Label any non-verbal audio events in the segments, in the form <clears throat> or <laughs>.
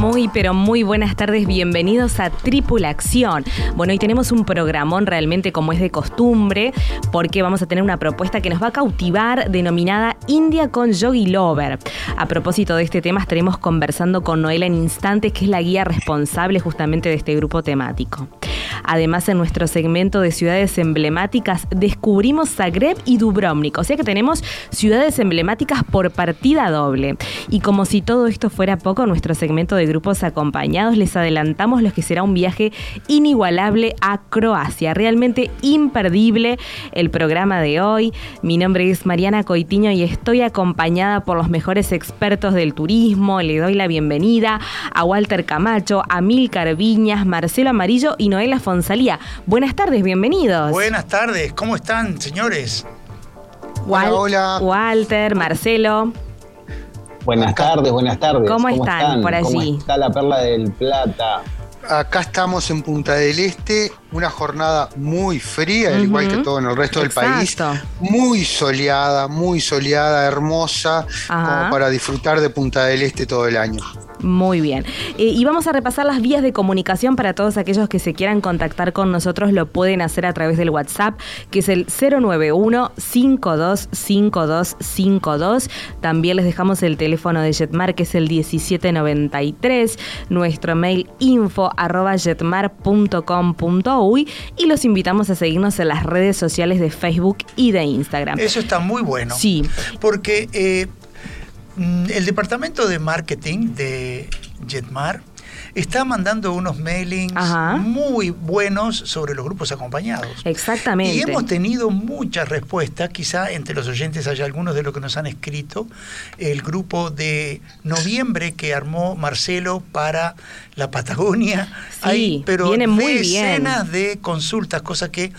Muy, pero muy buenas tardes, bienvenidos a Tripulación. Bueno, hoy tenemos un programón realmente como es de costumbre, porque vamos a tener una propuesta que nos va a cautivar denominada India con Yogi Lover. A propósito de este tema, estaremos conversando con Noela en instantes, que es la guía responsable justamente de este grupo temático. Además, en nuestro segmento de ciudades emblemáticas descubrimos Zagreb y Dubrovnik, o sea que tenemos ciudades emblemáticas por partida doble. Y como si todo esto fuera poco, nuestro segmento de grupos acompañados les adelantamos lo que será un viaje inigualable a Croacia, realmente imperdible el programa de hoy. Mi nombre es Mariana Coitiño y estoy acompañada por los mejores expertos del turismo. Le doy la bienvenida a Walter Camacho, a Milcar Viñas, Marcelo Amarillo y Noela Fonsalía. Buenas tardes, bienvenidos. Buenas tardes, ¿cómo están, señores? hola, hola. Walter, Marcelo. Buenas tardes, buenas tardes. ¿Cómo, están, por allí? ¿Cómo está la Perla del Plata? Acá estamos en Punta del Este, una jornada muy fría, al igual que todo en el resto del país. Muy soleada, muy soleada, hermosa, como para disfrutar de Punta del Este todo el año. Muy bien. Eh, y vamos a repasar las vías de comunicación para todos aquellos que se quieran contactar con nosotros. Lo pueden hacer a través del WhatsApp, que es el 091-525252. También les dejamos el teléfono de Jetmar, que es el 1793. Nuestro mail info arroba jetmar.com.uy. Y los invitamos a seguirnos en las redes sociales de Facebook y de Instagram. Eso está muy bueno. Sí. Porque eh, Mm, el departamento de marketing de Jetmar está mandando unos mailings muy buenos sobre los grupos acompañados. Exactamente. Y hemos tenido muchas respuestas, quizá entre los oyentes haya algunos de los que nos han escrito, el grupo de noviembre que armó Marcelo para la Patagonia. Sí, pero viene muy decenas de consultas, cosa que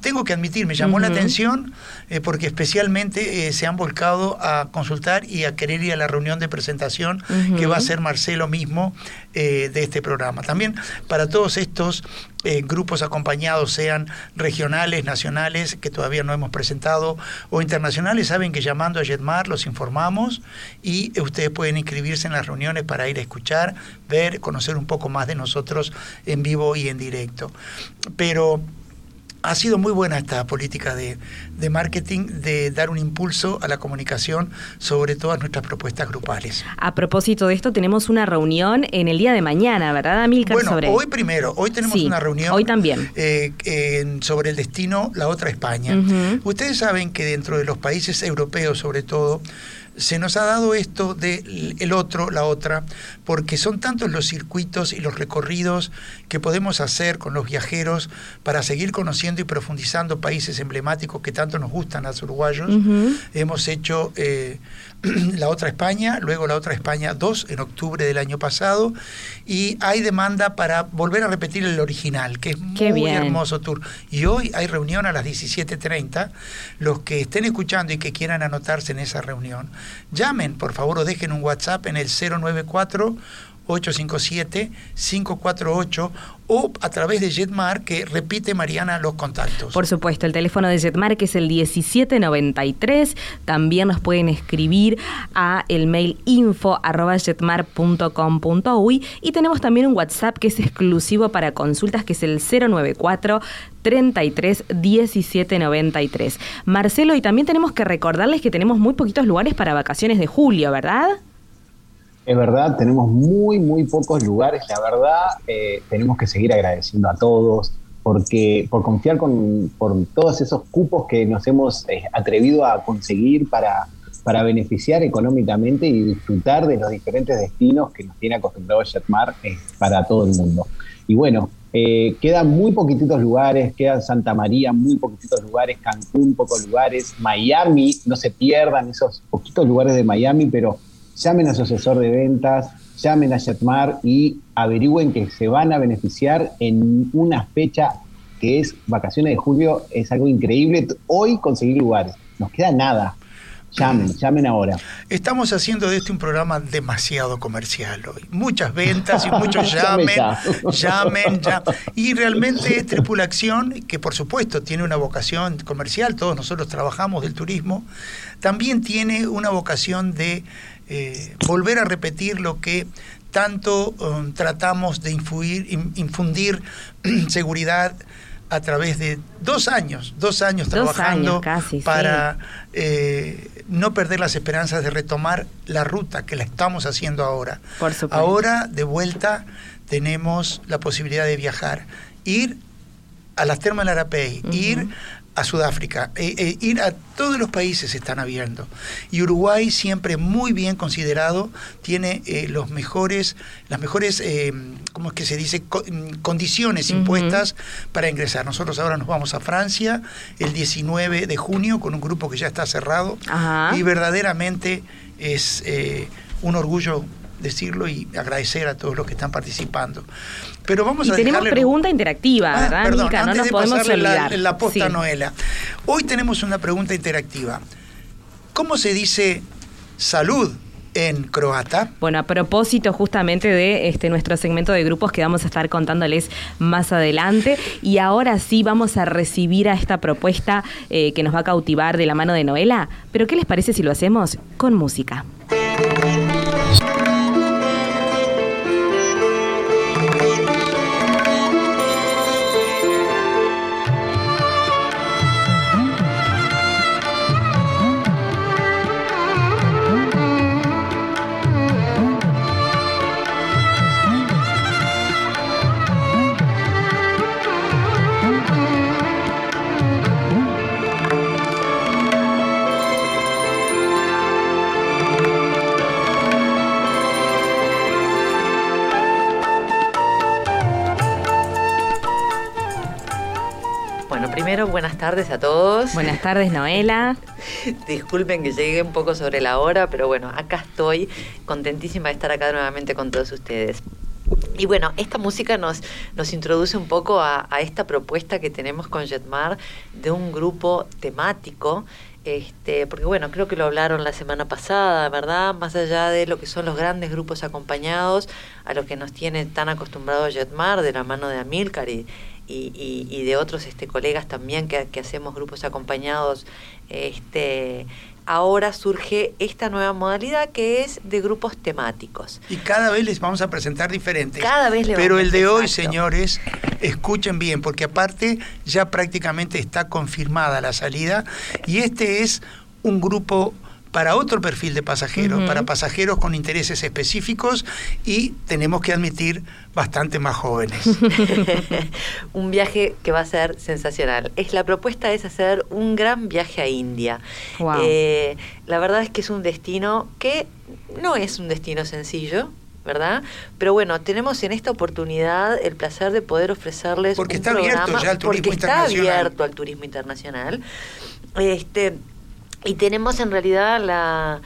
tengo que admitir, me llamó la atención eh, porque especialmente eh, se han volcado a consultar y a querer ir a la reunión de presentación que va a hacer Marcelo mismo eh, de este programa. También para todos estos grupos acompañados, sean regionales, nacionales, que todavía no hemos presentado, o internacionales, saben que llamando a Jetmar los informamos y ustedes pueden inscribirse en las reuniones para ir a escuchar, ver, conocer un poco más de nosotros en vivo y en directo. Pero ha sido muy buena esta política de, marketing, de dar un impulso a la comunicación sobre todas nuestras propuestas grupales. A propósito de esto, tenemos una reunión en el día de mañana, ¿verdad, Amilcar? Bueno, hoy primero, hoy tenemos una reunión. Hoy también. Eh, sobre el destino, la otra España. Ustedes saben que dentro de los países europeos, sobre todo, se nos ha dado esto de el otro, la otra, porque son tantos los circuitos y los recorridos que podemos hacer con los viajeros para seguir conociendo y profundizando países emblemáticos que tanto nos gustan a los uruguayos. Hemos hecho eh, <clears throat> la otra España, luego la otra España 2 en octubre del año pasado, y hay demanda para volver a repetir el original, que es muy hermoso tour. Y hoy hay reunión a las 17.30. Los que estén escuchando y que quieran anotarse en esa reunión, llamen, por favor, o dejen un WhatsApp en el 094 857-548 o a través de Jetmar que repite Mariana los contactos. Por supuesto, el teléfono de Jetmar que es el 1793. También nos pueden escribir a el mail info y tenemos también un WhatsApp que es exclusivo para consultas que es el 094 33 17 93. Marcelo, y también tenemos que recordarles que tenemos muy poquitos lugares para vacaciones de julio, ¿verdad? Es verdad, tenemos muy, muy pocos lugares. La verdad, eh, tenemos que seguir agradeciendo a todos porque por confiar con, por todos esos cupos que nos hemos eh, atrevido a conseguir para, para beneficiar económicamente y disfrutar de los diferentes destinos que nos tiene acostumbrado Jetmar eh, para todo el mundo. Y bueno, eh, quedan muy poquititos lugares, quedan Santa María, muy poquititos lugares, Cancún, pocos lugares, Miami, no se pierdan esos poquitos lugares de Miami, pero llamen a su asesor de ventas, llamen a Jetmar y averigüen que se van a beneficiar en una fecha que es vacaciones de julio, es algo increíble. Hoy conseguir lugares, nos queda nada. Llamen, llamen ahora. Estamos haciendo de este un programa demasiado comercial hoy. Muchas ventas y muchos <laughs> llamen, llamen, llamen. Y realmente Tripulación, que por supuesto tiene una vocación comercial, todos nosotros trabajamos del turismo, también tiene una vocación de eh, volver a repetir lo que tanto um, tratamos de infundir <clears throat> seguridad a través de dos años, dos años trabajando para eh, no perder las esperanzas de retomar la ruta que la estamos haciendo ahora. Ahora, de vuelta, tenemos la posibilidad de viajar, ir a las termas de Arapey, ir a Sudáfrica, eh, eh, ir a todos los países están abiertos. Y Uruguay siempre muy bien considerado, tiene eh, los mejores, las mejores, ¿cómo es que se dice? Mm, condiciones impuestas para ingresar. Nosotros ahora nos vamos a Francia el 19 de junio con un grupo que ya está cerrado y verdaderamente es un orgullo decirlo y agradecer a todos los que están participando. Pero vamos y a tenemos pregunta interactiva, ah, ¿verdad, No nos podemos olvidar. La, la posta Noela. Hoy tenemos una pregunta interactiva. ¿Cómo se dice salud en croata. Bueno, a propósito justamente de este nuestro segmento de grupos que vamos a estar contándoles más adelante. Y ahora sí vamos a recibir a esta propuesta eh, que nos va a cautivar de la mano de Noela. Pero ¿qué les parece si lo hacemos con música? Buenas tardes a todos. Buenas tardes, Noela. <laughs> Disculpen que llegué un poco sobre la hora, pero bueno, acá estoy, contentísima de estar acá nuevamente con todos ustedes. Y bueno, esta música nos, nos introduce un poco a, esta propuesta que tenemos con Jetmar de un grupo temático este, porque bueno, creo que lo hablaron la semana pasada, ¿verdad? Más allá de lo que son los grandes grupos acompañados, a los que nos tiene tan acostumbrados Jetmar, de la mano de Amilcar y, y, y, de otros este, colegas también que, hacemos grupos acompañados, este, ahora surge esta nueva modalidad que es de grupos temáticos. Y cada vez les vamos a presentar diferentes. Cada vez les Pero el de hoy, señores, escuchen bien, porque aparte ya prácticamente está confirmada la salida y este es un grupo para otro perfil de pasajeros, para pasajeros con intereses específicos y tenemos que admitir bastante más jóvenes. <laughs> un viaje que va a ser sensacional. Es la propuesta es hacer un gran viaje a India. Eh, la verdad es que es un destino que no es un destino sencillo, ¿verdad? Pero bueno, tenemos en esta oportunidad el placer de poder ofrecerles porque un está abierto ya al turismo porque está abierto al turismo internacional. Este, y tenemos en realidad la,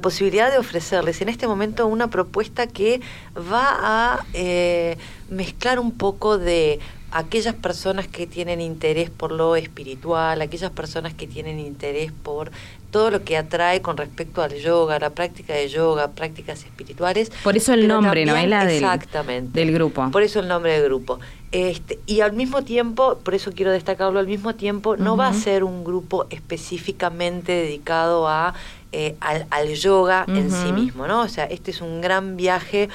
posibilidad de ofrecerles en este momento una propuesta que va a eh, mezclar un poco de aquellas personas que tienen interés por lo espiritual, aquellas personas que tienen interés por todo lo que atrae con respecto al yoga, la práctica de yoga, prácticas espirituales. Por eso el nombre, ¿no? Del, exactamente, del grupo. Por eso el nombre del grupo. Este, y al mismo tiempo, por eso quiero destacarlo, al mismo tiempo no va a ser un grupo específicamente dedicado a, eh, al, yoga en sí mismo, ¿no? O sea, este es un gran viaje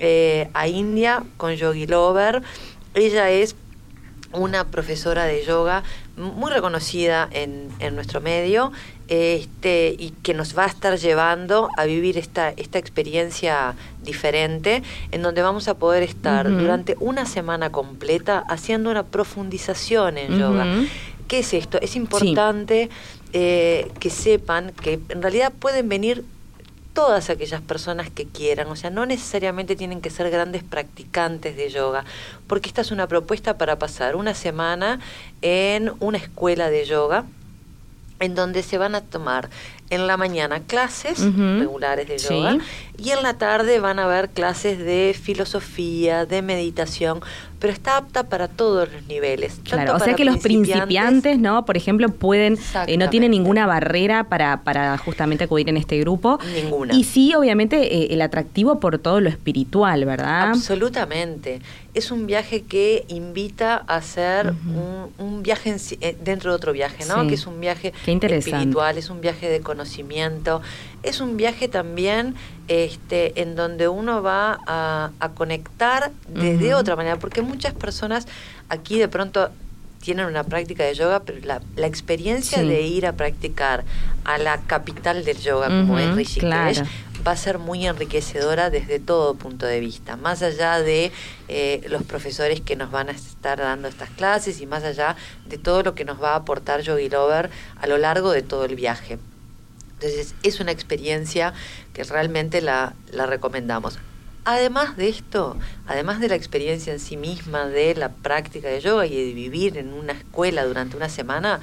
eh, a India con Yogi Lover. Ella es una profesora de yoga muy reconocida en, en nuestro medio este, y que nos va a estar llevando a vivir esta, esta experiencia diferente, en donde vamos a poder estar durante una semana completa haciendo una profundización en yoga. ¿Qué es esto? Es importante eh, que sepan que en realidad pueden venir todas aquellas personas que quieran, o sea, no necesariamente tienen que ser grandes practicantes de yoga, porque esta es una propuesta para pasar una semana en una escuela de yoga, en donde se van a tomar en la mañana clases regulares de yoga y en la tarde van a haber clases de filosofía, de meditación, pero está apta para todos los niveles. Claro, o sea que los principiantes, ¿no? Por ejemplo, pueden, eh, no tienen ninguna barrera para, para justamente acudir en este grupo. Ninguna. Y sí, obviamente, eh, el atractivo por todo lo espiritual, ¿verdad? Absolutamente. Es un viaje que invita a hacer un, viaje eh, dentro de otro viaje, ¿no? Que es un viaje espiritual, es un viaje de conocimiento, es un viaje también este, en donde uno va a, conectar de, otra manera, porque muchas personas aquí de pronto tienen una práctica de yoga, pero la, experiencia de ir a practicar a la capital del yoga, como es Rishikesh, va a ser muy enriquecedora desde todo punto de vista, más allá de eh, los profesores que nos van a estar dando estas clases y más allá de todo lo que nos va a aportar Yogi Lover a lo largo de todo el viaje. Entonces es una experiencia que realmente la, la recomendamos. Además de esto, además de la experiencia en sí misma, de la práctica de yoga y de vivir en una escuela durante una semana,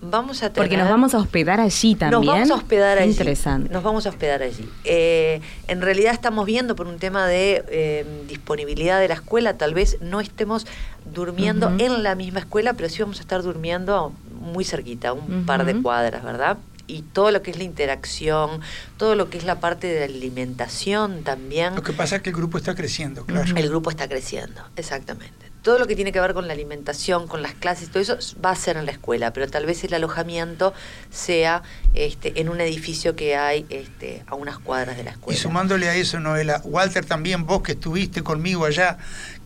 vamos a tener... Porque nos vamos a hospedar allí también. Nos vamos a hospedar allí. Interesante. Nos vamos a hospedar allí. Eh, en realidad estamos viendo por un tema de eh, disponibilidad de la escuela, tal vez no estemos durmiendo en la misma escuela, pero sí vamos a estar durmiendo muy cerquita, un par de cuadras, ¿verdad? Y todo lo que es la interacción, todo lo que es la parte de la alimentación también. Lo que pasa es que el grupo está creciendo, claro. El grupo está creciendo, exactamente. Todo lo que tiene que ver con la alimentación, con las clases, todo eso va a ser en la escuela, pero tal vez el alojamiento sea este, en un edificio que hay este, a unas cuadras de la escuela. Y sumándole a eso, Noela, Walter, también vos que estuviste conmigo allá,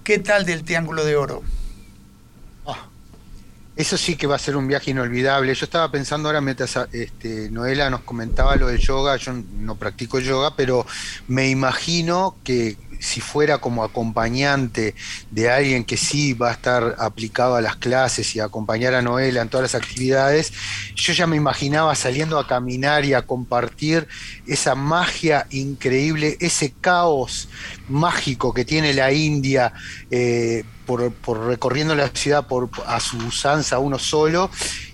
¿qué tal del Triángulo de Oro? Eso sí que va a ser un viaje inolvidable. Yo estaba pensando ahora, mientras este, Noela nos comentaba lo del yoga, yo no practico yoga, pero me imagino que si fuera como acompañante de alguien que sí va a estar aplicado a las clases y acompañar a Noela en todas las actividades, yo ya me imaginaba saliendo a caminar y a compartir esa magia increíble, ese caos mágico que tiene la India eh, por, recorriendo la ciudad por, a su usanza uno solo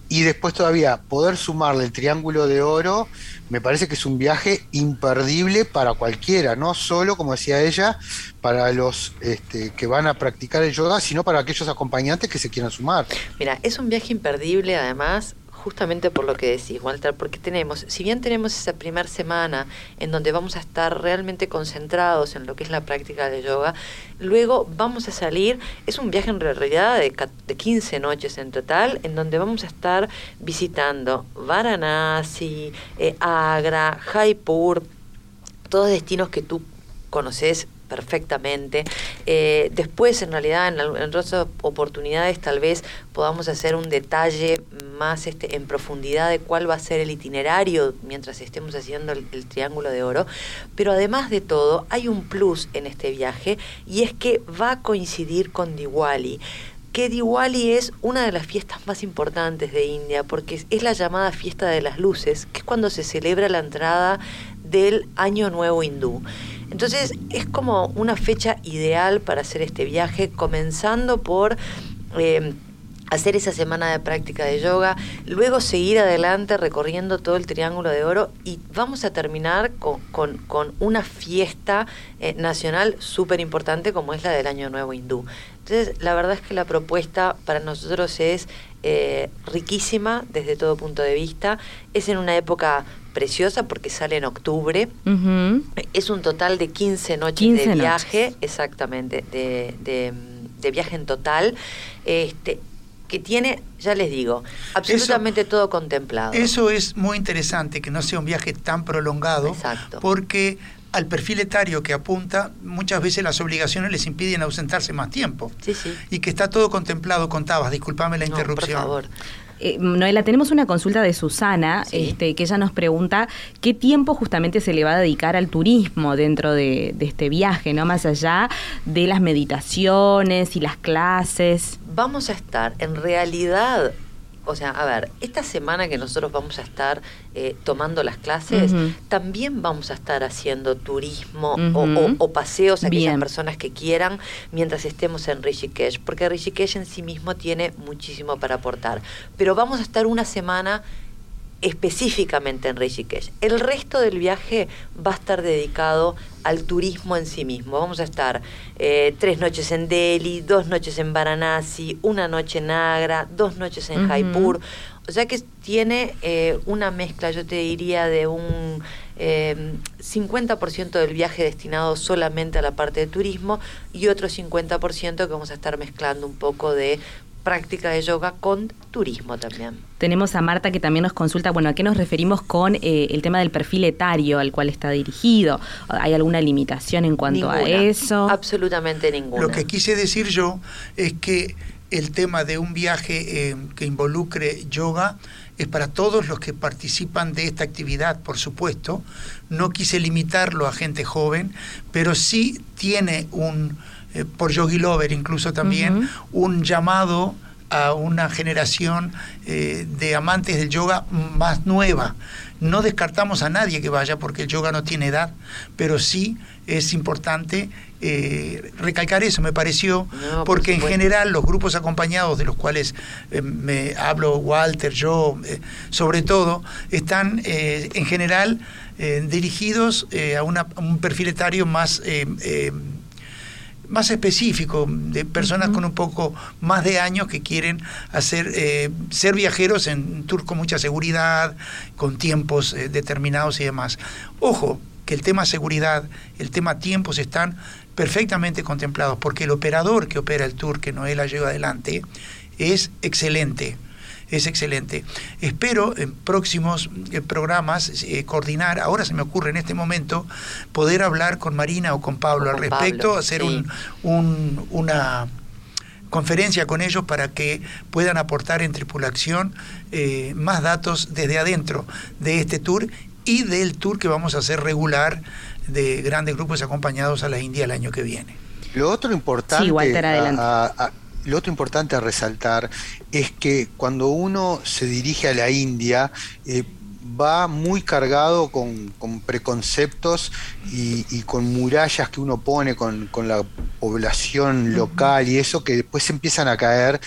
y después todavía poder sumarle el triángulo de oro me parece que es un viaje imperdible para cualquiera, no solo, como decía ella, para los este, que van a practicar el yoga, sino para aquellos acompañantes que se quieran sumar. Mira, es un viaje imperdible, además, justamente por lo que decís, Walter, porque tenemos, si bien tenemos esa primera semana en donde vamos a estar realmente concentrados en lo que es la práctica de yoga, luego vamos a salir, es un viaje en realidad de, de 15 noches en total, en donde vamos a estar visitando Varanasi, eh, Agra, Jaipur, todos destinos que tú conoces perfectamente. Eh, después, en realidad, en, otras oportunidades, tal vez podamos hacer un detalle más este, en profundidad de cuál va a ser el itinerario mientras estemos haciendo el, Triángulo de Oro. Pero además de todo, hay un plus en este viaje y es que va a coincidir con Diwali que Diwali es una de las fiestas más importantes de India, porque es la llamada fiesta de las luces, que es cuando se celebra la entrada del Año Nuevo Hindú. Entonces es como una fecha ideal para hacer este viaje, comenzando por... Eh, hacer esa semana de práctica de yoga, luego seguir adelante recorriendo todo el Triángulo de Oro y vamos a terminar con, una fiesta eh, nacional súper importante como es la del Año Nuevo Hindú. Entonces, la verdad es que la propuesta para nosotros es eh, riquísima desde todo punto de vista. Es en una época preciosa porque sale en octubre. Es un total de 15 noches de viaje, exactamente, de, de, viaje en total. Este, que tiene, ya les digo, absolutamente todo contemplado. Eso es muy interesante, que no sea un viaje tan prolongado, Exacto. porque al perfil etario que apunta, muchas veces las obligaciones les impiden ausentarse más tiempo. Sí, sí. Y que está todo contemplado, contabas, disculpame la interrupción. por favor. Eh, Noela, tenemos una consulta de Susana, este, que ella nos pregunta qué tiempo justamente se le va a dedicar al turismo dentro de, este viaje, ¿no? Más allá de las meditaciones y las clases. Vamos a estar en realidad o sea, a ver, esta semana que nosotros vamos a estar eh, tomando las clases, también vamos a estar haciendo turismo o, paseos a aquellas personas que quieran mientras estemos en Rishikesh, porque Rishikesh en sí mismo tiene muchísimo para aportar. Pero vamos a estar una semana específicamente en Rishikesh. El resto del viaje va a estar dedicado al turismo en sí mismo. Vamos a estar eh, tres noches en Delhi, dos noches en Varanasi, una noche en Agra, dos noches en Jaipur. O sea que tiene eh, una mezcla, yo te diría, de un 50% eh, del viaje destinado solamente a la parte de turismo y otro 50% que vamos a estar mezclando un poco de práctica de yoga con turismo también. Tenemos a Marta que también nos consulta, bueno, ¿a qué nos referimos con eh, el tema del perfil etario al cual está dirigido? ¿Hay alguna limitación en cuanto a eso? Absolutamente ninguna. Lo que quise decir yo es que el tema de un viaje eh, que involucre yoga es para todos los que participan de esta actividad, por supuesto. No quise limitarlo a gente joven, pero sí tiene un eh, por Yogi Lover incluso también, un llamado a una generación eh, de amantes del yoga más nueva. No descartamos a nadie que vaya porque el yoga no tiene edad, pero sí es importante eh, recalcar eso, me pareció, porque en general los grupos acompañados de los cuales me hablo Walter, yo, sobre todo, están en general dirigidos a, a, un perfil etario más más específico, de personas con un poco más de años que quieren hacer eh, ser viajeros en tour con mucha seguridad, con tiempos eh, determinados y demás. Ojo, que el tema seguridad, el tema tiempos están perfectamente contemplados, porque el operador que opera el tour que Noela lleva adelante es excelente es excelente. Espero en próximos eh, programas eh, coordinar, ahora se me ocurre en este momento, poder hablar con Marina o con Pablo al respecto, hacer un, una conferencia con ellos para que puedan aportar en tripulación eh, más datos desde adentro de este tour y del tour que vamos a hacer regular de grandes grupos acompañados a la India el año que viene. Lo otro importante, lo otro importante a resaltar es que cuando uno se dirige a la India, eh, va muy cargado con, preconceptos y, con murallas que uno pone con, la población local y eso que después empiezan a caer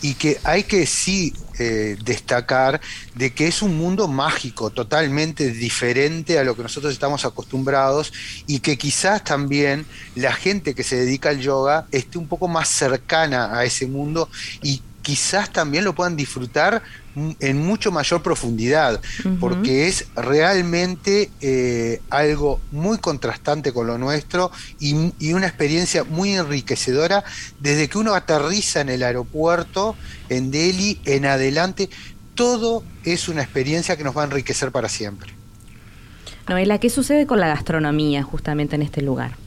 y que hay que sí eh, destacar de que es un mundo mágico, totalmente diferente a lo que nosotros estamos acostumbrados y que quizás también la gente que se dedica al yoga esté un poco más cercana a ese mundo y quizás también lo puedan disfrutar en mucho mayor profundidad, porque es realmente eh, algo muy contrastante con lo nuestro y, una experiencia muy enriquecedora desde que uno aterriza en el aeropuerto, en Delhi, en adelante, todo es una experiencia que nos va a enriquecer para siempre. Noela, ¿qué sucede con la gastronomía justamente en este lugar?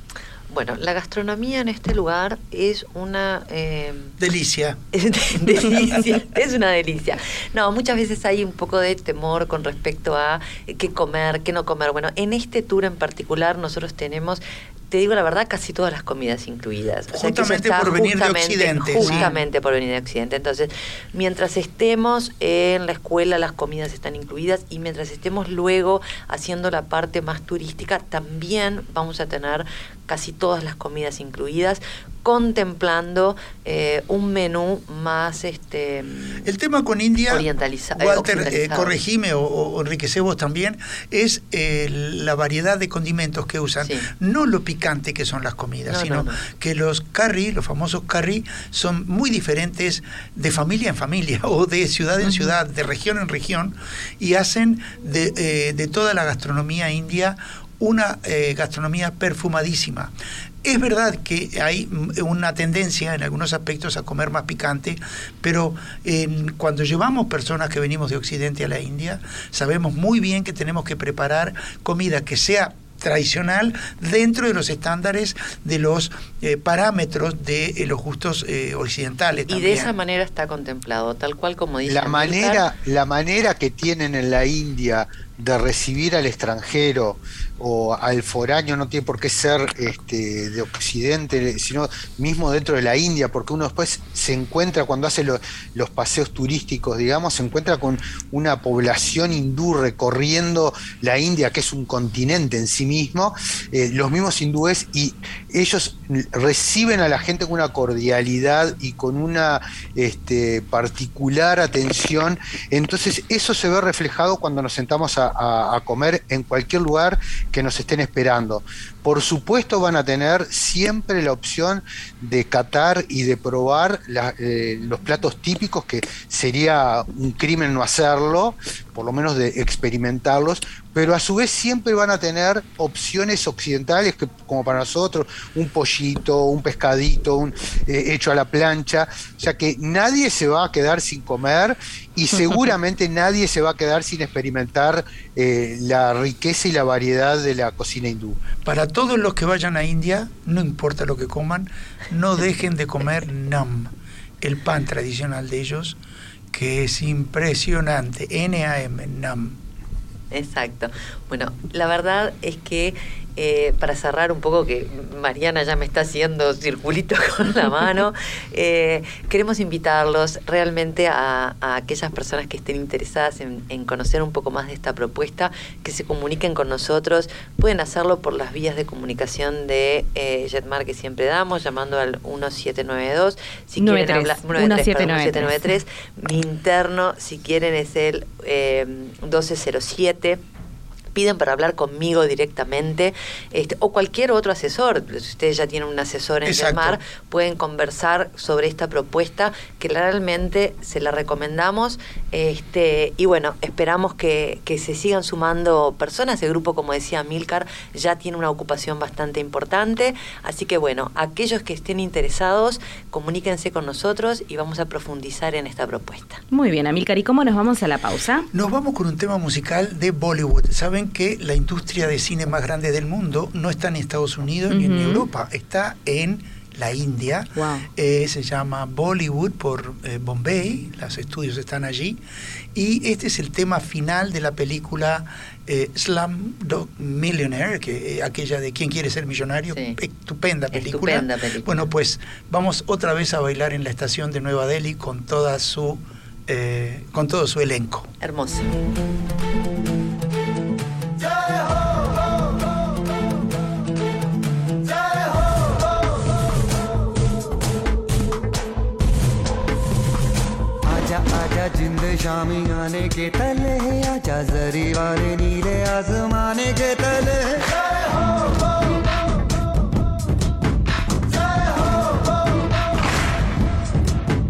Bueno, la gastronomía en este lugar es una... Eh, delicia. <laughs> Es delicia, es una delicia. No, muchas veces hay un poco de temor con respecto a qué comer, qué no comer. Bueno, en este tour en particular nosotros tenemos te digo la verdad, casi todas las comidas incluidas. justamente por venir de Occidente. Justamente por venir de Occidente. Entonces, mientras estemos en la escuela, las comidas están incluidas y mientras estemos luego haciendo la parte más turística, también vamos a tener casi todas las comidas incluidas, contemplando eh, un menú más este el tema con India orientalizado Walter eh, corregime o, o, enriquecemos también es eh, la variedad de condimentos que usan no lo picante que son las comidas sino que los curry los famosos curry son muy diferentes de familia en familia <laughs> o de ciudad en ciudad de región en región y hacen de, de toda la gastronomía india una gastronomía perfumadísima. Es verdad que hay una tendencia en algunos aspectos a comer más picante, pero cuando llevamos personas que venimos de Occidente a la India, sabemos muy bien que tenemos que preparar comida que sea tradicional dentro de los estándares de los eh, parámetros de eh, los gustos eh, occidentales. Y de esa manera está contemplado, tal cual como dice. La manera, la manera que tienen en la India de recibir al extranjero o al foráneo no tiene por qué ser este, de Occidente, sino mismo dentro de la India, porque uno después se encuentra, cuando hace los paseos turísticos, digamos, se encuentra con una población hindú recorriendo la India, que es un continente en sí mismo, eh, los mismos hindúes, y ellos reciben a la gente con una cordialidad y con una este, particular atención. Entonces, eso se ve reflejado cuando nos sentamos a comer en cualquier lugar que nos estén esperando. Por supuesto van a tener siempre la opción de catar y de probar eh, los platos típicos, que sería un crimen no hacerlo, por lo menos de experimentarlos, pero a su vez siempre van a tener opciones occidentales, que, como para nosotros, un pollito, un pescadito, un, eh, hecho a la plancha, o sea que nadie se va a quedar sin comer y <laughs> seguramente nadie se va a quedar sin experimentar eh, la riqueza y la variedad de la cocina hindú. Para todos los que vayan a India, no importa lo que coman, no <laughs> dejen de comer nam, el pan tradicional de ellos, que es impresionante, N-A-M, nam. Exacto. Bueno, la verdad es que eh, para cerrar un poco, que Mariana ya me está haciendo circulitos <laughs> con la mano, eh, queremos invitarlos realmente a, aquellas personas que estén interesadas en, conocer un poco más de esta propuesta, que se comuniquen con nosotros. Pueden hacerlo por las vías de comunicación de eh, Jetmar que siempre damos, llamando al 1792. Si quieren hablar, 1793. Mi interno, si quieren, es el 1207 piden para hablar conmigo directamente este, o cualquier otro asesor. Si ustedes ya tienen un asesor en llamar, pueden conversar sobre esta propuesta que realmente se la recomendamos. Este, y bueno, esperamos que, se sigan sumando personas. El grupo, como decía Milcar, ya tiene una ocupación bastante importante. Así que bueno, aquellos que estén interesados, comuníquense con nosotros y vamos a profundizar en esta propuesta. Muy bien, Amilcar, ¿y cómo nos vamos a la pausa? Nos vamos con un tema musical de Bollywood. ¿Saben? Que la industria de cine más grande del mundo no está en Estados Unidos ni en Europa, está en la India. Eh, se llama Bollywood por eh, Bombay, los estudios están allí. Y este es el tema final de la película eh, Slumdog Millionaire, que aquella de ¿Quién quiere ser millonario? Estupenda, película. Estupenda película. Bueno, pues vamos otra vez a bailar en la estación de Nueva Delhi con toda su con todo su elenco. Hermoso. Shami आने के तले आजा जरी वाले नीले आजमाने के तले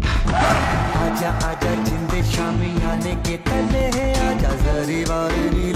आजा आजा जिंदे शामी आने के तले आजा जरी वाले नीले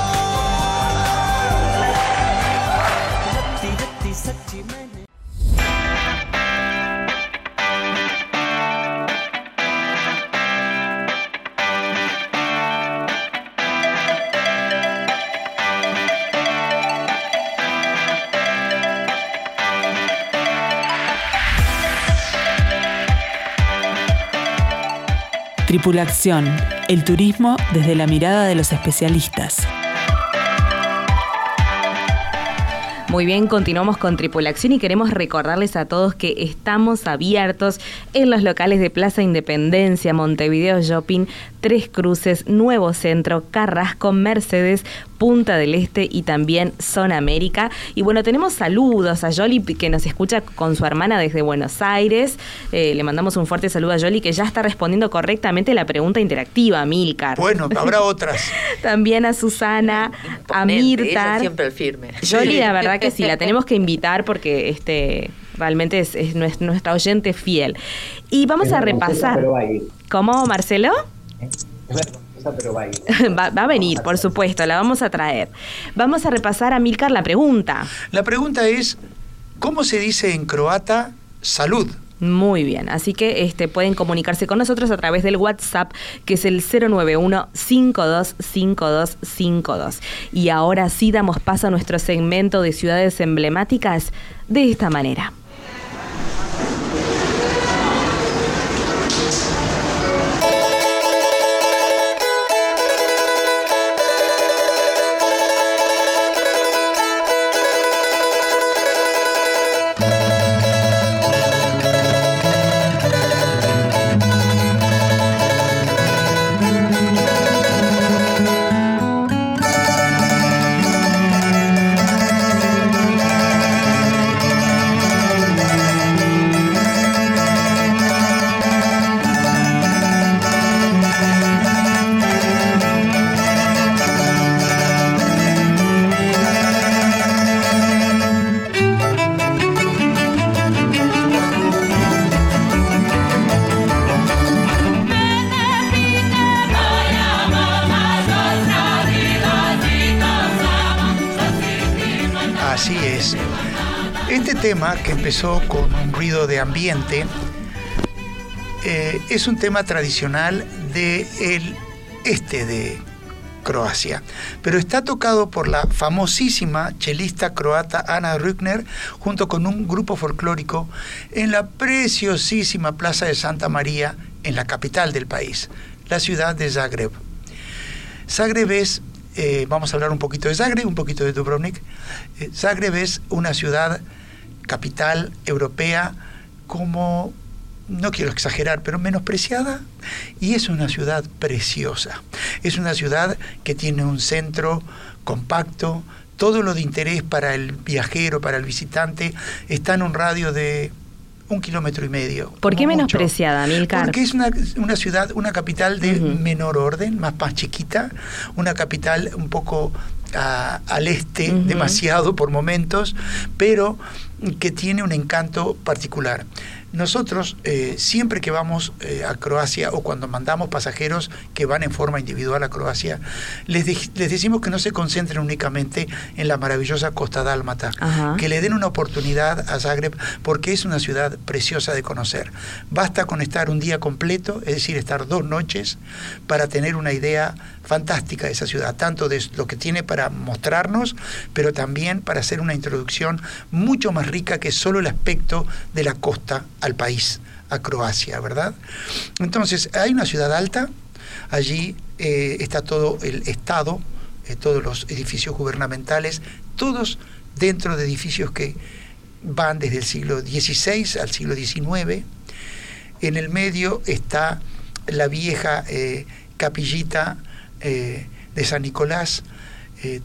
Tripulación, el turismo desde la mirada de los especialistas. Muy bien, continuamos con Tripulación y queremos recordarles a todos que estamos abiertos en los locales de Plaza Independencia, Montevideo Shopping, Tres Cruces, Nuevo Centro, Carrasco, Mercedes, Punta del Este y también Zona América. Y bueno, tenemos saludos a Yoli que nos escucha con su hermana desde Buenos Aires. Eh, le mandamos un fuerte saludo a Yoli que ya está respondiendo correctamente la pregunta interactiva, Milcar. Bueno, habrá otras. <laughs> también a Susana, a Mirta. siempre el firme. Yoli, la verdad que sí, la <laughs> tenemos que invitar porque este realmente es, nuestra oyente fiel. Y vamos a repasar. ¿Cómo, Marcelo? pero <laughs> va a, venir, por supuesto, la vamos a traer. Vamos a repasar a Milcar la pregunta. La pregunta es, ¿cómo se dice en croata salud? Muy bien, así que este, pueden comunicarse con nosotros a través del WhatsApp que es el 091-525252. Y ahora sí damos paso a nuestro segmento de ciudades emblemáticas de esta manera. Empezó con un ruido de ambiente, eh, es un tema tradicional del este de Croacia, pero está tocado por la famosísima chelista croata Ana Rückner junto con un grupo folclórico en la preciosísima Plaza de Santa María en la capital del país, la ciudad de Zagreb. Zagreb es eh, vamos a hablar un poquito de Zagreb, un poquito de Dubrovnik. Eh, Zagreb es una ciudad capital europea como, no quiero exagerar, pero menospreciada, y es una ciudad preciosa. Es una ciudad que tiene un centro compacto, todo lo de interés para el viajero, para el visitante, está en un radio de un kilómetro y medio. ¿Por qué menospreciada, Milcar? Porque es una, una ciudad, una capital de menor orden, más, más chiquita, una capital un poco ah, al este, demasiado por momentos, pero que tiene un encanto particular. Nosotros, eh, siempre que vamos eh, a Croacia o cuando mandamos pasajeros que van en forma individual a Croacia, les, de- les decimos que no se concentren únicamente en la maravillosa costa dálmata, Ajá. que le den una oportunidad a Zagreb porque es una ciudad preciosa de conocer. Basta con estar un día completo, es decir, estar dos noches, para tener una idea fantástica esa ciudad, tanto de lo que tiene para mostrarnos, pero también para hacer una introducción mucho más rica que solo el aspecto de la costa al país, a Croacia, ¿verdad? Entonces, hay una ciudad alta, allí eh, está todo el Estado, eh, todos los edificios gubernamentales, todos dentro de edificios que van desde el siglo XVI al siglo XIX. En el medio está la vieja eh, capillita eh, de San Nicolás. Eh,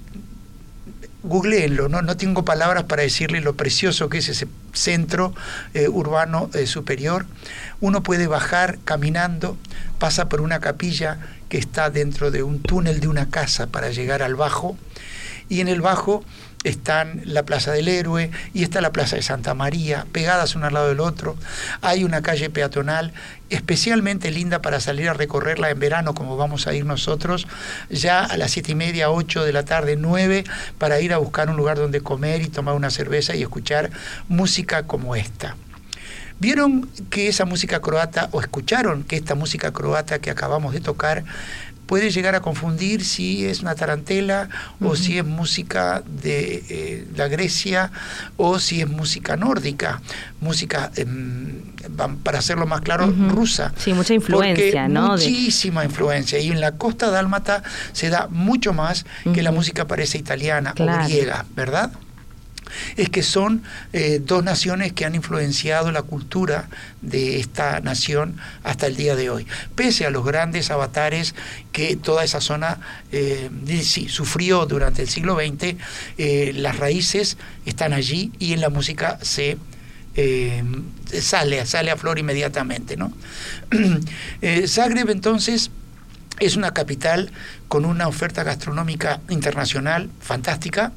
googleenlo, ¿no? no tengo palabras para decirle lo precioso que es ese centro eh, urbano superior. Uno puede bajar caminando, pasa por una capilla que está dentro de un túnel de una casa para llegar al bajo, y en el bajo están la Plaza del Héroe y está la Plaza de Santa María, pegadas uno al lado del otro. Hay una calle peatonal especialmente linda para salir a recorrerla en verano, como vamos a ir nosotros, ya a las siete y media, ocho de la tarde, nueve, para ir a buscar un lugar donde comer y tomar una cerveza y escuchar música como esta. ¿Vieron que esa música croata, o escucharon que esta música croata que acabamos de tocar, puede llegar a confundir si es una tarantela o si es música de eh, la Grecia o si es música nórdica, música, em, para hacerlo más claro, rusa. Sí, mucha influencia, Porque ¿no? De- Muchísima influencia. Y en la costa dálmata se da mucho más que la música parece italiana Claro. o griega, ¿verdad? Es que son eh, dos naciones que han influenciado la cultura de esta nación hasta el día de hoy. Pese a los grandes avatares que toda esa zona eh, sufrió durante el siglo XX, eh, las raíces están allí y en la música se sale, sale a flor inmediatamente. ¿no? <clears throat> Zagreb entonces es una capital con una oferta gastronómica internacional fantástica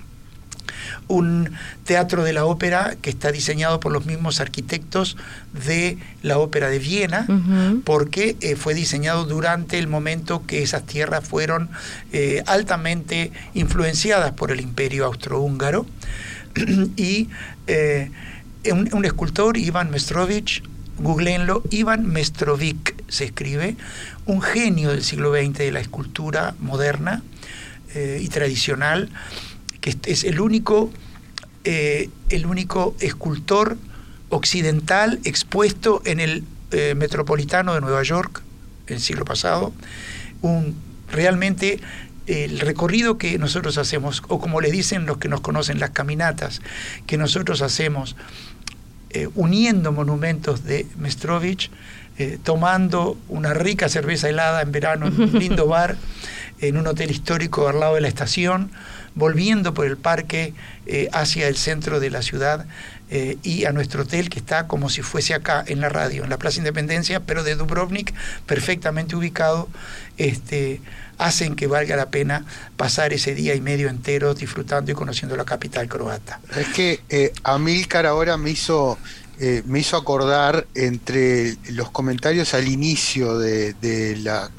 un teatro de la ópera que está diseñado por los mismos arquitectos de la ópera de Viena, porque eh, fue diseñado durante el momento que esas tierras fueron eh, altamente influenciadas por el imperio austrohúngaro. <clears throat> y eh, un, un escultor, Ivan Mestrovich, googleenlo, Ivan Mestrovic se escribe, un genio del siglo XX de la escultura moderna y tradicional, que es el único, eh, el único escultor occidental expuesto en el eh, Metropolitano de Nueva York el siglo pasado, un realmente el recorrido que nosotros hacemos, o como le dicen los que nos conocen, las caminatas que nosotros hacemos, eh, uniendo monumentos de Mestrovich, tomando una rica cerveza helada en verano en un lindo bar, en un hotel histórico al lado de la estación, volviendo por el parque hacia el centro de la ciudad, eh, y a nuestro hotel que está como si fuese acá en la radio, en la Plaza Independencia, pero de Dubrovnik, perfectamente ubicado, este, hacen que valga la pena pasar ese día y medio entero disfrutando y conociendo la capital croata. Es que eh, Amílcar ahora me hizo eh, me hizo acordar entre los comentarios al inicio de, la,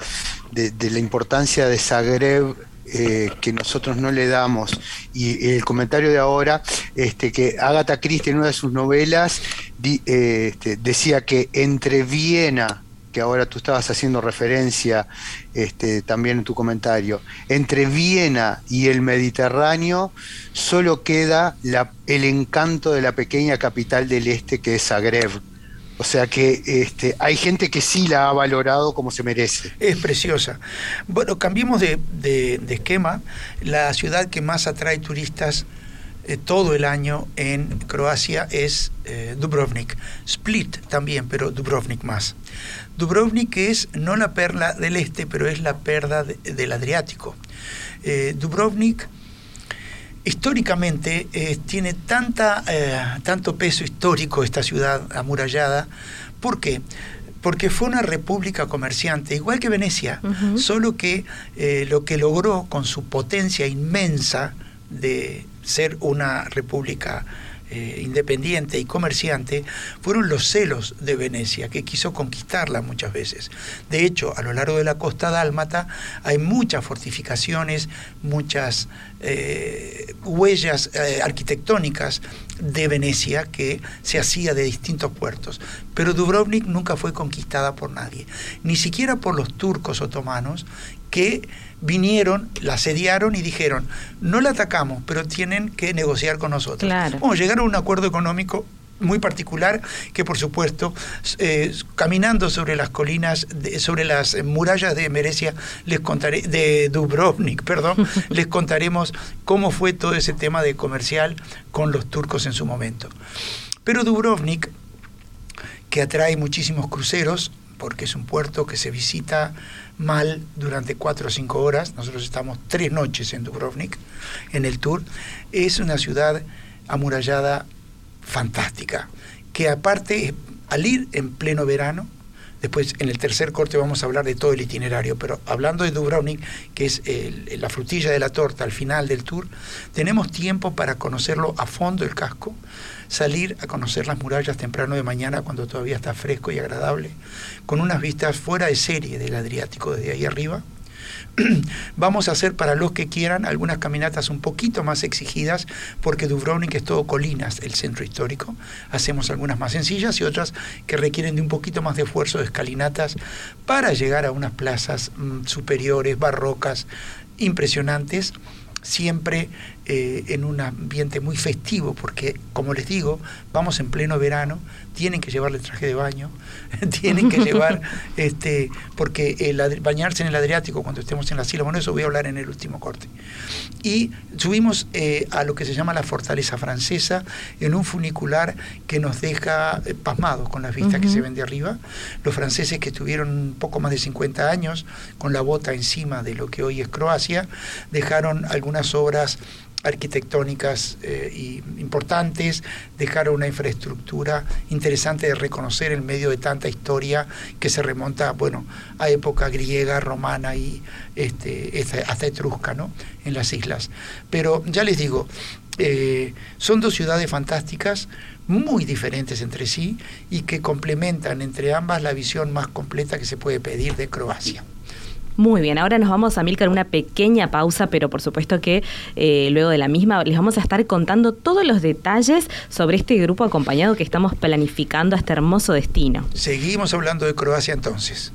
de, la importancia de Zagreb eh, que nosotros no le damos. Y el comentario de ahora, este, que Agatha Christie en una de sus novelas eh, este, decía que entre Viena, que ahora tú estabas haciendo referencia este, también en tu comentario, entre Viena y el Mediterráneo solo queda el encanto de la pequeña capital del este que es Zagreb o sea que este, hay gente que sí la ha valorado como se merece. Es preciosa. Bueno, cambiemos de, esquema. La ciudad que más atrae turistas eh, todo el año en Croacia es eh, Dubrovnik. Split también, pero Dubrovnik más. Dubrovnik es no la perla del este, pero es la perla del Adriático. Eh, Dubrovnik históricamente eh, tiene tanta, eh, tanto peso histórico esta ciudad amurallada. ¿Por qué? Porque fue una república comerciante, igual que Venecia, solo que eh, lo que logró con su potencia inmensa de ser una república eh, independiente y comerciante fueron los celos de Venecia, que quiso conquistarla muchas veces. De hecho, a lo largo de la costa dálmata hay muchas fortificaciones, muchas eh, huellas eh, arquitectónicas de Venecia que se hacía de distintos puertos. Pero Dubrovnik nunca fue conquistada por nadie, ni siquiera por los turcos otomanos, que vinieron, la asediaron y dijeron, no la atacamos, pero tienen que negociar con nosotros. Claro. Bueno, llegaron a un acuerdo económico muy particular que por supuesto eh, caminando sobre las colinas sobre las murallas de Merecia les contaré de Dubrovnik perdón <laughs> les contaremos cómo fue todo ese tema de comercial con los turcos en su momento pero Dubrovnik que atrae muchísimos cruceros porque es un puerto que se visita mal durante cuatro o cinco horas. Nosotros estamos tres noches en Dubrovnik, en el tour. Es una ciudad amurallada fantástica, que aparte, al ir en pleno verano, Después, en el tercer corte vamos a hablar de todo el itinerario, pero hablando de Dubrovnik, que es la frutilla de la torta al final del tour, tenemos tiempo para conocerlo a fondo el casco, salir a conocer las murallas temprano de mañana cuando todavía está fresco y agradable, con unas vistas fuera de serie del Adriático desde ahí arriba. <clears throat> Vamos a hacer para los que quieran algunas caminatas un poquito más exigidas, porque Dubrovnik es todo colinas, el centro histórico. Hacemos algunas más sencillas y otras que requieren de un poquito más de esfuerzo de escalinatas para llegar a unas plazas mm, superiores, barrocas, impresionantes siempre eh, en un ambiente muy festivo, porque como les digo, vamos en pleno verano, tienen que llevarle traje de baño, <laughs> tienen que llevar, <laughs> este, porque el, bañarse en el Adriático cuando estemos en la islas, bueno, eso voy a hablar en el último corte. Y subimos eh, a lo que se llama la fortaleza francesa en un funicular que nos deja eh, pasmados con las vistas que se ven de arriba. Los franceses que estuvieron un poco más de 50 años con la bota encima de lo que hoy es Croacia, dejaron algunas obras arquitectónicas eh, y importantes, dejaron una infraestructura interesante de reconocer en medio de tanta historia que se remonta, bueno, a época griega, romana y este, hasta etrusca, ¿no? En las islas. Pero ya les digo, eh, son dos ciudades fantásticas, muy diferentes entre sí y que complementan entre ambas la visión más completa que se puede pedir de Croacia. Muy bien, ahora nos vamos a Milcar una pequeña pausa, pero por supuesto que eh, luego de la misma les vamos a estar contando todos los detalles sobre este grupo acompañado que estamos planificando a este hermoso destino. Seguimos hablando de Croacia entonces.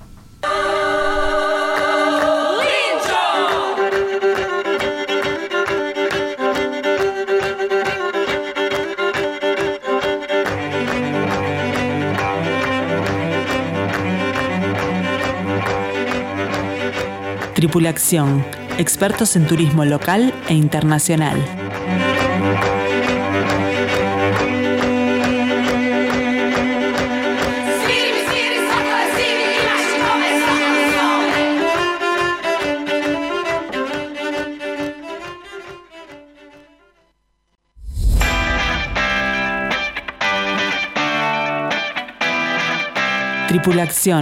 Tripulación, expertos en turismo local e internacional. Tripulación,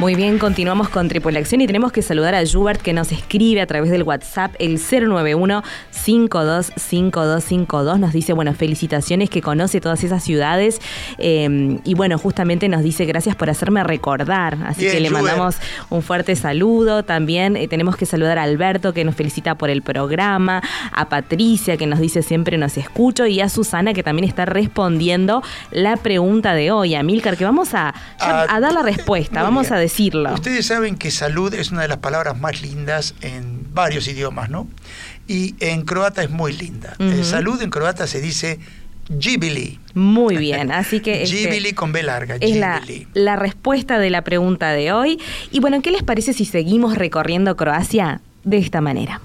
Muy bien, continuamos con Tripulación y tenemos que saludar a Jubert que nos escribe a través del WhatsApp el 091-525252. Nos dice, bueno, felicitaciones que conoce todas esas ciudades eh, y bueno, justamente nos dice gracias por hacerme recordar. Así Bien, que le Jubert. mandamos un fuerte saludo. También eh, tenemos que saludar a Alberto que nos felicita por el programa, a Patricia que nos dice siempre nos escucho y a Susana que también está respondiendo la pregunta de hoy. A Milcar, que vamos a, Ah, a dar la respuesta, vamos bien. a decirlo. Ustedes saben que salud es una de las palabras más lindas en varios idiomas, ¿no? Y en croata es muy linda. Eh, salud en croata se dice Jibili. Muy bien, así que este, Jibili con B larga. es la respuesta de la pregunta de hoy. Y bueno, ¿qué les parece si seguimos recorriendo Croacia de esta manera?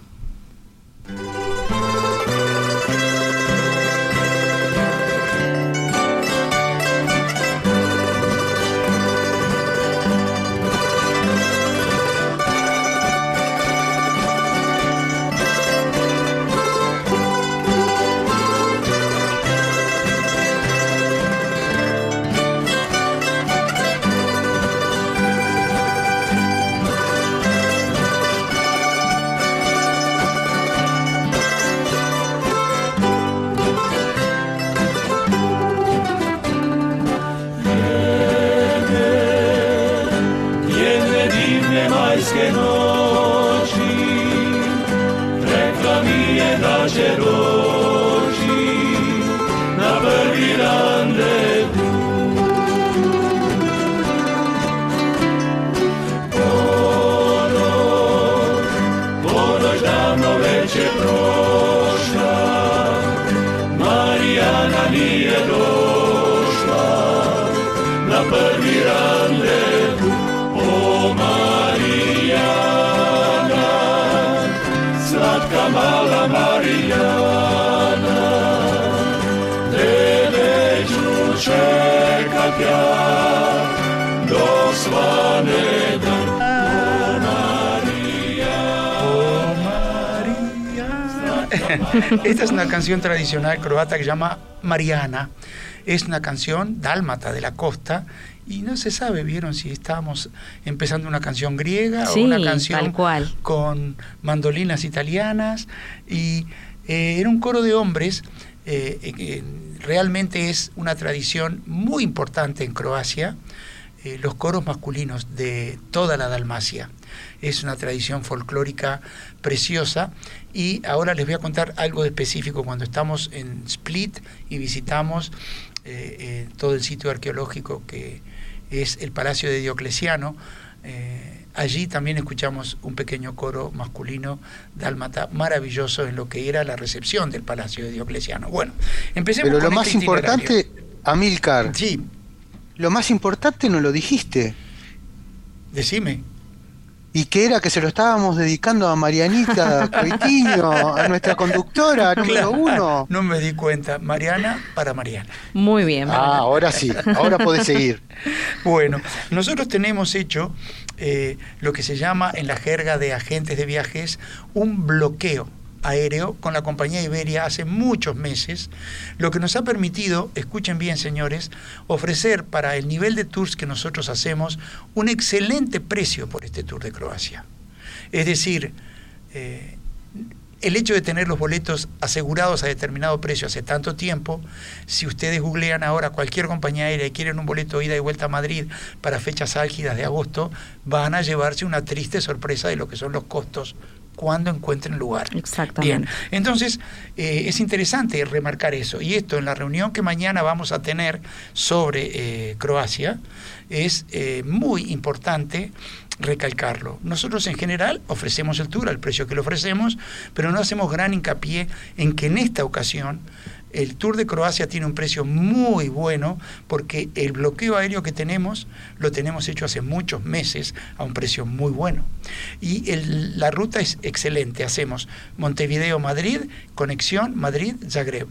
<laughs> Esta es una canción tradicional croata que se llama Mariana. Es una canción dálmata de la costa y no se sabe, vieron si estábamos empezando una canción griega Sí, o una canción tal cual. con mandolinas italianas y eh, era un coro de hombres. eh, eh, que realmente es una tradición muy importante en Croacia, eh, los coros masculinos de toda la Dalmacia. Es una tradición folclórica preciosa y ahora les voy a contar algo de específico cuando estamos en Split y visitamos eh, eh, todo el sitio arqueológico que es el Palacio de Diocleciano. eh, allí también escuchamos un pequeño coro masculino dálmata maravilloso en lo que era la recepción del Palacio de Diocleciano. Bueno, empecemos Pero lo con más este itinerario. importante, Amilcar, Sí, lo más importante no lo dijiste. decime. Y que era que se lo estábamos dedicando a Marianita Coitiño, a nuestra conductora número Claro, uno. No me di cuenta. Mariana para Mariana. Muy bien. Ah, ahora sí, ahora podés seguir. Bueno, nosotros tenemos hecho eh, lo que se llama en la jerga de agentes de viajes un bloqueo aéreo con la compañía Iberia hace muchos meses, lo que nos ha permitido, escuchen bien señores, ofrecer para el nivel de tours que nosotros hacemos un excelente precio por este tour de Croacia. Es decir, eh, el hecho de tener los boletos asegurados a determinado precio hace tanto tiempo, si ustedes googlean ahora cualquier compañía aérea y quieren un boleto ida y vuelta a Madrid para fechas álgidas de agosto, van a llevarse una triste sorpresa de lo que son los costos cuando encuentren lugar. Exactamente. Bien, entonces eh, es interesante remarcar eso. Y esto en la reunión que mañana vamos a tener sobre eh, Croacia es eh, muy importante recalcarlo. Nosotros en general ofrecemos el tour al precio que lo ofrecemos, pero no hacemos gran hincapié en que en esta ocasión el Tour de Croacia tiene un precio muy bueno porque el bloqueo aéreo que tenemos lo tenemos hecho hace muchos meses a un precio muy bueno. Y la ruta es excelente. Hacemos Montevideo-Madrid, conexión Madrid-Zagreb.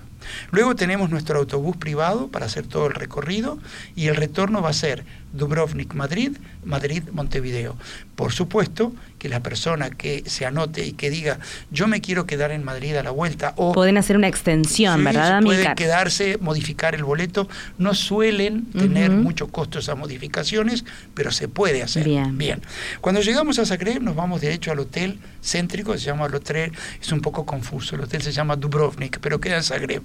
Luego tenemos nuestro autobús privado para hacer todo el recorrido y el retorno va a ser Dubrovnik-Madrid, Madrid-Montevideo. Por supuesto que la persona que se anote y que diga yo me quiero quedar en Madrid a la vuelta o pueden hacer una extensión, ¿verdad? Pueden quedarse, modificar el boleto. No suelen tener mucho costo esas modificaciones, pero se puede hacer. Bien. Bien. Cuando llegamos a Zagreb nos vamos de hecho al hotel céntrico, se llama el hotel, es un poco confuso, el hotel se llama Dubrovnik, pero queda en Zagreb.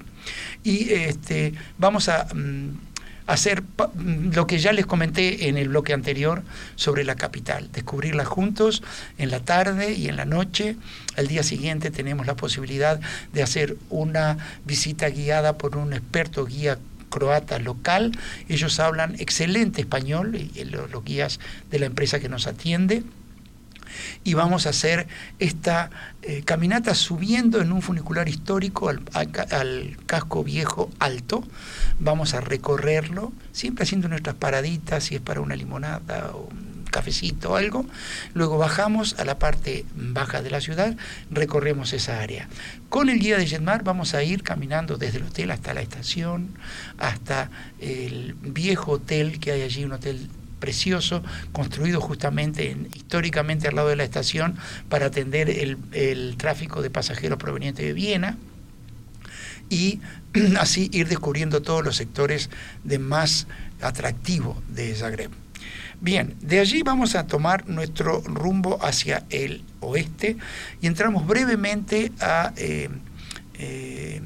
Y este, vamos a mm, hacer mm, lo que ya les comenté en el bloque anterior sobre la capital, descubrirla juntos en la tarde y en la noche. Al día siguiente tenemos la posibilidad de hacer una visita guiada por un experto guía croata local. Ellos hablan excelente español, y los guías de la empresa que nos atiende y vamos a hacer esta eh, caminata subiendo en un funicular histórico al, casco viejo alto. Vamos a recorrerlo, siempre haciendo nuestras paraditas, si es para una limonada o un cafecito o algo. Luego bajamos a la parte baja de la ciudad, recorremos esa área. Con el guía de Jetmar vamos a ir caminando desde el hotel hasta la estación, hasta el viejo hotel que hay allí, un hotel precioso, construido justamente históricamente al lado de la estación para atender el, tráfico de pasajeros provenientes de Viena y <clears throat> así ir descubriendo todos los sectores de más atractivo de Zagreb. Bien, de allí vamos a tomar nuestro rumbo hacia el oeste y entramos brevemente a eh, eh,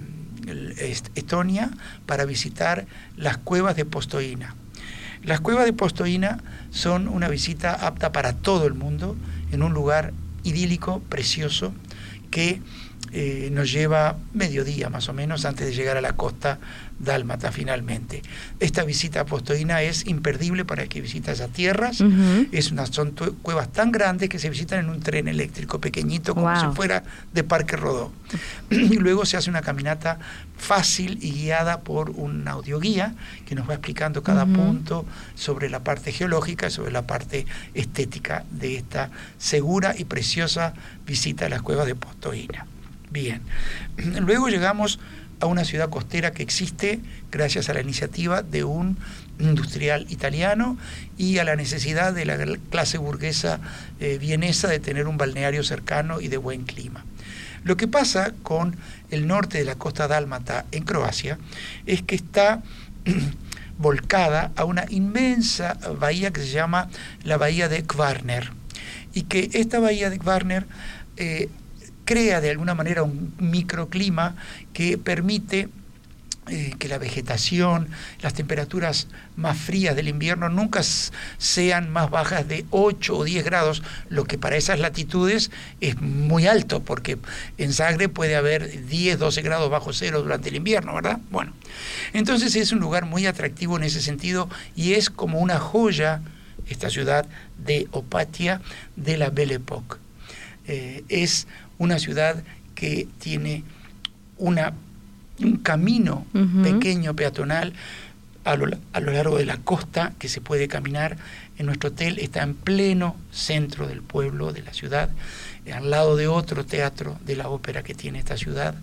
Estonia para visitar las cuevas de Postoína. Las cuevas de Postoína son una visita apta para todo el mundo en un lugar idílico, precioso, que eh, nos lleva mediodía más o menos antes de llegar a la costa dálmata finalmente. Esta visita a es imperdible para el que visita esas tierras. es una, son cuevas tan grandes que se visitan en un tren eléctrico pequeñito como si fuera de Parque Rodó. y luego se hace una caminata fácil y guiada por un audioguía que nos va explicando cada punto sobre la parte geológica y sobre la parte estética de esta segura y preciosa visita a las cuevas de Postoína. Bien, <clears throat> luego llegamos a una ciudad costera que existe gracias a la iniciativa de un industrial italiano y a la necesidad de la clase burguesa eh, vienesa de tener un balneario cercano y de buen clima. Lo que pasa con el norte de la costa dálmata en Croacia es que está <clears throat> volcada a una inmensa bahía que se llama la bahía de Kvarner y que esta bahía de Kvarner eh, crea de alguna manera un microclima que permite eh, que la vegetación, las temperaturas más frías del invierno nunca sean más bajas de 8 o 10 grados, lo que para esas latitudes es muy alto, porque en Zagreb puede haber 10, 12 grados bajo cero durante el invierno, ¿verdad? Bueno, entonces es un lugar muy atractivo en ese sentido y es como una joya esta ciudad de Opatia de la Belle Époque. Eh, es una ciudad que tiene una, un camino pequeño peatonal a lo, a lo, largo de la costa que se puede caminar. En nuestro hotel está en pleno centro del pueblo, de la ciudad, al lado de otro teatro de la ópera que tiene esta ciudad.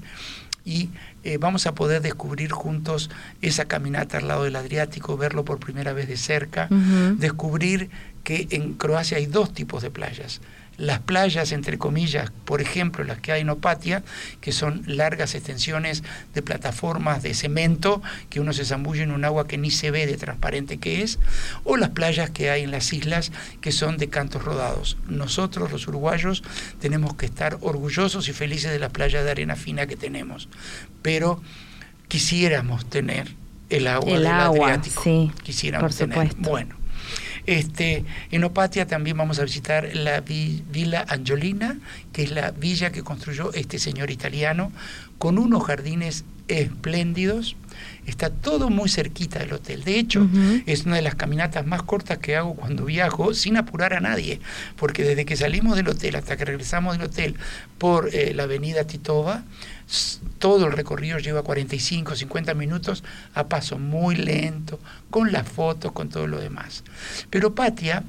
Y eh, vamos a poder descubrir juntos esa caminata al lado del Adriático, verlo por primera vez de cerca, descubrir que en Croacia hay dos tipos de playas las playas, entre comillas, por ejemplo, las que hay en Opatia, que son largas extensiones de plataformas de cemento, que uno se zambulle en un agua que ni se ve de transparente que es, o las playas que hay en las islas, que son de cantos rodados. Nosotros, los uruguayos, tenemos que estar orgullosos y felices de las playas de arena fina que tenemos, pero quisiéramos tener el agua El del agua, Adriático. sí, quisiéramos por tener. supuesto. Bueno, este, en Opatia también vamos a visitar la vi- Villa Angiolina, que es la villa que construyó este señor italiano, con unos jardines espléndidos. Está todo muy cerquita del hotel. De hecho, es una de las caminatas más cortas que hago cuando viajo, sin apurar a nadie, porque desde que salimos del hotel hasta que regresamos del hotel por eh, la avenida Titova, todo el recorrido lleva 45, 50 minutos a paso muy lento, con las fotos, con todo lo demás. Pero Patia,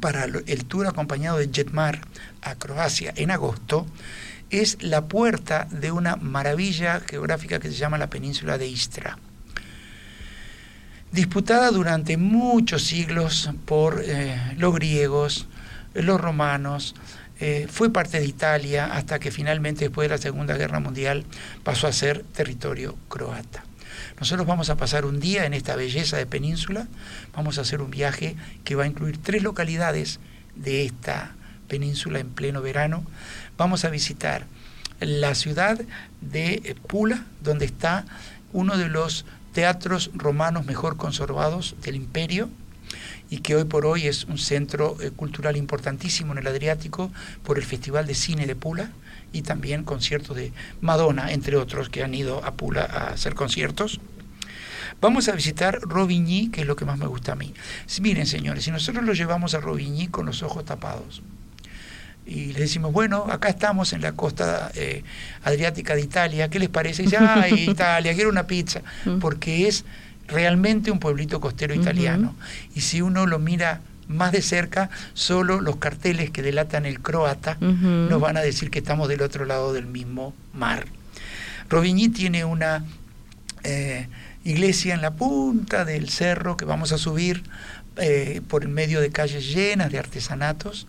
para el tour acompañado de Jetmar a Croacia en agosto, es la puerta de una maravilla geográfica que se llama la península de Istra disputada durante muchos siglos por eh, los griegos, los romanos, eh, fue parte de Italia hasta que finalmente después de la Segunda Guerra Mundial pasó a ser territorio croata. Nosotros vamos a pasar un día en esta belleza de península, vamos a hacer un viaje que va a incluir tres localidades de esta península en pleno verano. Vamos a visitar la ciudad de Pula, donde está uno de los teatros romanos mejor conservados del imperio y que hoy por hoy es un centro eh, cultural importantísimo en el Adriático por el Festival de Cine de Pula y también conciertos de Madonna, entre otros, que han ido a Pula a hacer conciertos. Vamos a visitar Robigny, que es lo que más me gusta a mí. Miren, señores, si nosotros lo llevamos a Robigny con los ojos tapados y le decimos, bueno, acá estamos en la costa eh, adriática de Italia, ¿qué les parece? Y dice, ay, <laughs> Italia, quiero una pizza, Mm. porque es realmente un pueblito costero italiano. Y si uno lo mira más de cerca, solo los carteles que delatan el croata nos van a decir que estamos del otro lado del mismo mar. Robigny tiene una eh, iglesia en la punta del cerro que vamos a subir eh, por el medio de calles llenas de artesanatos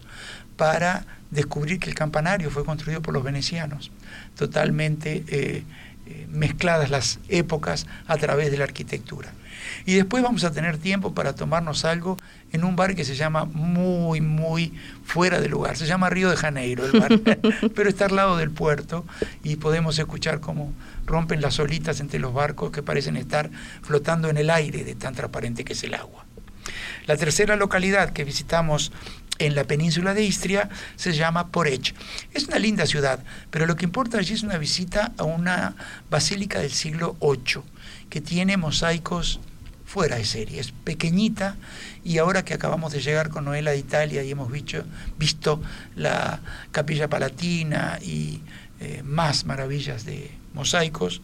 para descubrir que el campanario fue construido por los venecianos, totalmente eh, eh, mezcladas las épocas a través de la arquitectura. Y después vamos a tener tiempo para tomarnos algo en un bar que se llama muy, muy fuera de lugar. Se llama Río de Janeiro el bar, <laughs> pero está al lado del puerto y podemos escuchar cómo rompen las olitas entre los barcos que parecen estar flotando en el aire de tan transparente que es el agua. La tercera localidad que visitamos en la península de Istria se llama Porech. Es una linda ciudad, pero lo que importa allí es una visita a una basílica del siglo VIII que tiene mosaicos fuera de serie. Es pequeñita y ahora que acabamos de llegar con Noela de Italia y hemos visto, la capilla palatina y eh, más maravillas de mosaicos,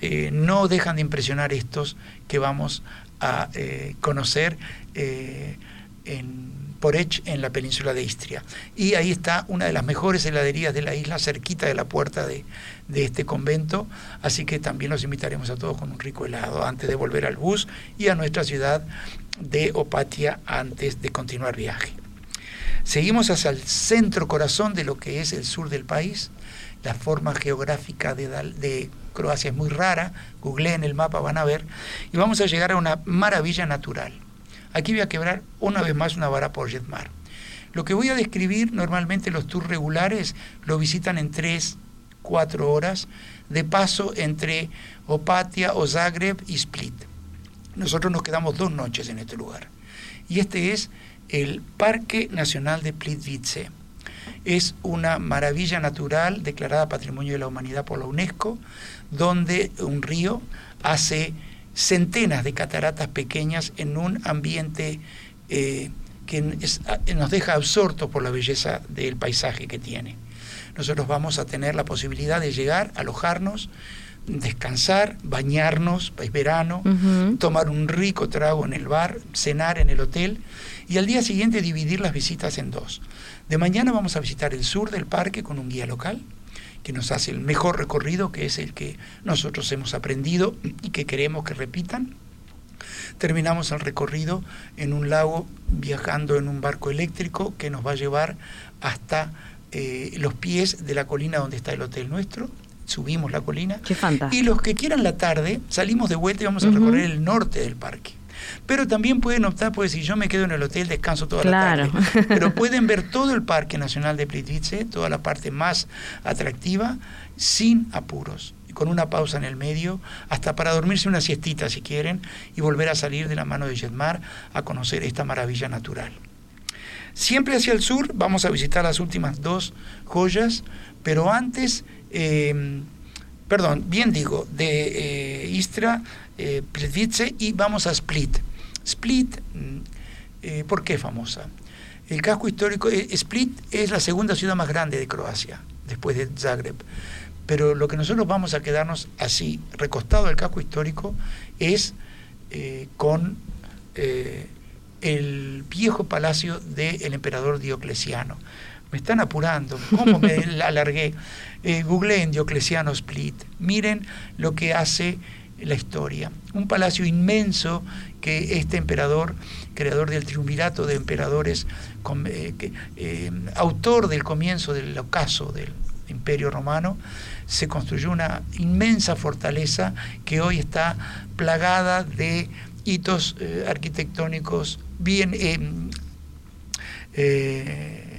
eh, no dejan de impresionar estos que vamos a eh, conocer en Porech, en la península de Istria. Y ahí está una de las mejores heladerías de la isla, cerquita de la puerta de, de este convento, así que también los invitaremos a todos con un rico helado antes de volver al bus y a nuestra ciudad de Opatia antes de continuar viaje. Seguimos hacia el centro corazón de lo que es el sur del país. La forma geográfica de, de Croacia es muy rara, googleen el mapa, van a ver, y vamos a llegar a una maravilla natural. Aquí voy a quebrar una vez más una vara por Jetmar. Lo que voy a describir, normalmente los tours regulares lo visitan en 3, 4 horas, de paso entre Opatia o Zagreb y Split. Nosotros nos quedamos dos noches en este lugar. Y este es el Parque Nacional de Plitvice. Es una maravilla natural declarada Patrimonio de la Humanidad por la UNESCO, donde un río hace centenas de cataratas pequeñas en un ambiente eh, que es- nos deja absortos por la belleza del paisaje que tiene. Nosotros vamos a tener la posibilidad de llegar, alojarnos, descansar, bañarnos, es verano, tomar un rico trago en el bar, cenar en el hotel y al día siguiente dividir las visitas en dos. De mañana vamos a visitar el sur del parque con un guía local que nos hace el mejor recorrido, que es el que nosotros hemos aprendido y que queremos que repitan. Terminamos el recorrido en un lago viajando en un barco eléctrico que nos va a llevar hasta eh, los pies de la colina donde está el hotel nuestro. Subimos la colina. Qué fantástico. Y los que quieran la tarde, salimos de vuelta y vamos a recorrer el norte del parque. Pero también pueden optar, pues si yo me quedo en el hotel, descanso toda Claro. la tarde. <laughs> Pero pueden ver todo el Parque Nacional de Plitvice, toda la parte más atractiva, sin apuros, y con una pausa en el medio, hasta para dormirse una siestita si quieren, y volver a salir de la mano de Jetmar a conocer esta maravilla natural. Siempre hacia el sur vamos a visitar las últimas dos joyas, pero antes, eh, perdón, bien digo, de eh, Istra, eh, y vamos a Split. Split, mm, eh, ¿por qué famosa? El casco histórico, eh, Split es la segunda ciudad más grande de Croacia, después de Zagreb. Pero lo que nosotros vamos a quedarnos así, recostado del casco histórico, es eh, con el viejo palacio del emperador Diocleciano. Me están apurando, ¿cómo me la <laughs> alargué? Eh, googleen Diocleciano Split, miren lo que hace la historia. Un palacio inmenso que este emperador, creador del triunvirato de emperadores, eh, que, eh, autor del comienzo del ocaso del imperio romano, se construyó una inmensa fortaleza que hoy está plagada de hitos eh, arquitectónicos bien eh,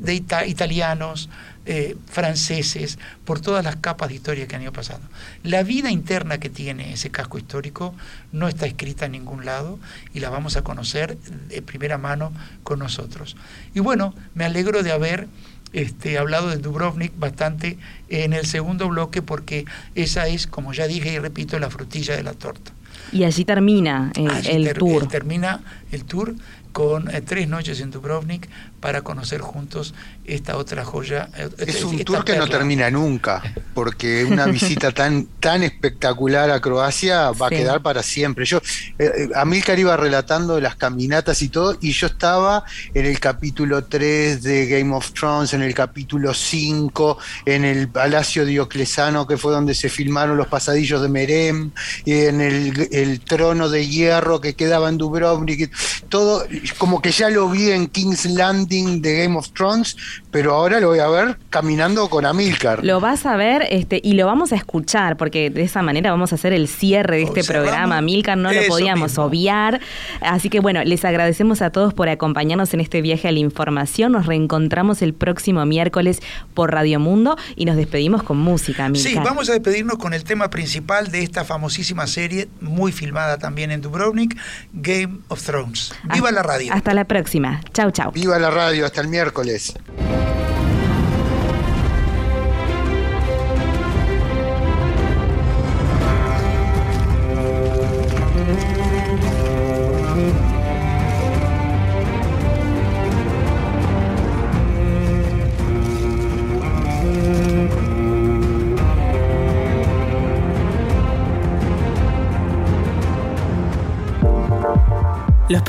de ita- italianos, eh, franceses, por todas las capas de historia que han ido pasando. La vida interna que tiene ese casco histórico no está escrita en ningún lado y la vamos a conocer de primera mano con nosotros. Y bueno, me alegro de haber este, hablado de Dubrovnik bastante en el segundo bloque porque esa es, como ya dije y repito, la frutilla de la torta. Y allí termina eh, Allí el ter- tour. eh, termina el tour con eh, tres noches en Dubrovnik para conocer juntos esta otra joya. eh, Es un tour que no termina nunca, porque una visita <laughs> tan, tan espectacular a Croacia va Sí. a quedar para siempre. Yo, eh, Amílcar iba relatando las caminatas y todo, y yo estaba en el capítulo 3 de Game of Thrones, en el capítulo 5, en el Palacio Dioclesano, que fue donde se filmaron los pasadillos de Merem, y en el, el trono de hierro que quedaba en Dubrovnik, todo como que ya lo vi en King's Landing de Game of Thrones, pero ahora lo voy a ver caminando con Amílcar. Lo vas a ver este, y lo vamos a escuchar, porque de esa manera vamos a hacer el cierre de este programa. Milcar no lo podíamos mismo. obviar. Así que bueno, les agradecemos a todos por acompañarnos en este viaje a la información. Nos reencontramos el próximo miércoles por Radio Mundo y nos despedimos con música, Milcar. Sí, vamos a despedirnos con el tema principal de esta famosísima serie, muy filmada también en Dubrovnik, Game of Thrones. ¡Viva Hasta- la radio! Hasta la próxima. Chau, chau. Viva la radio, hasta el miércoles.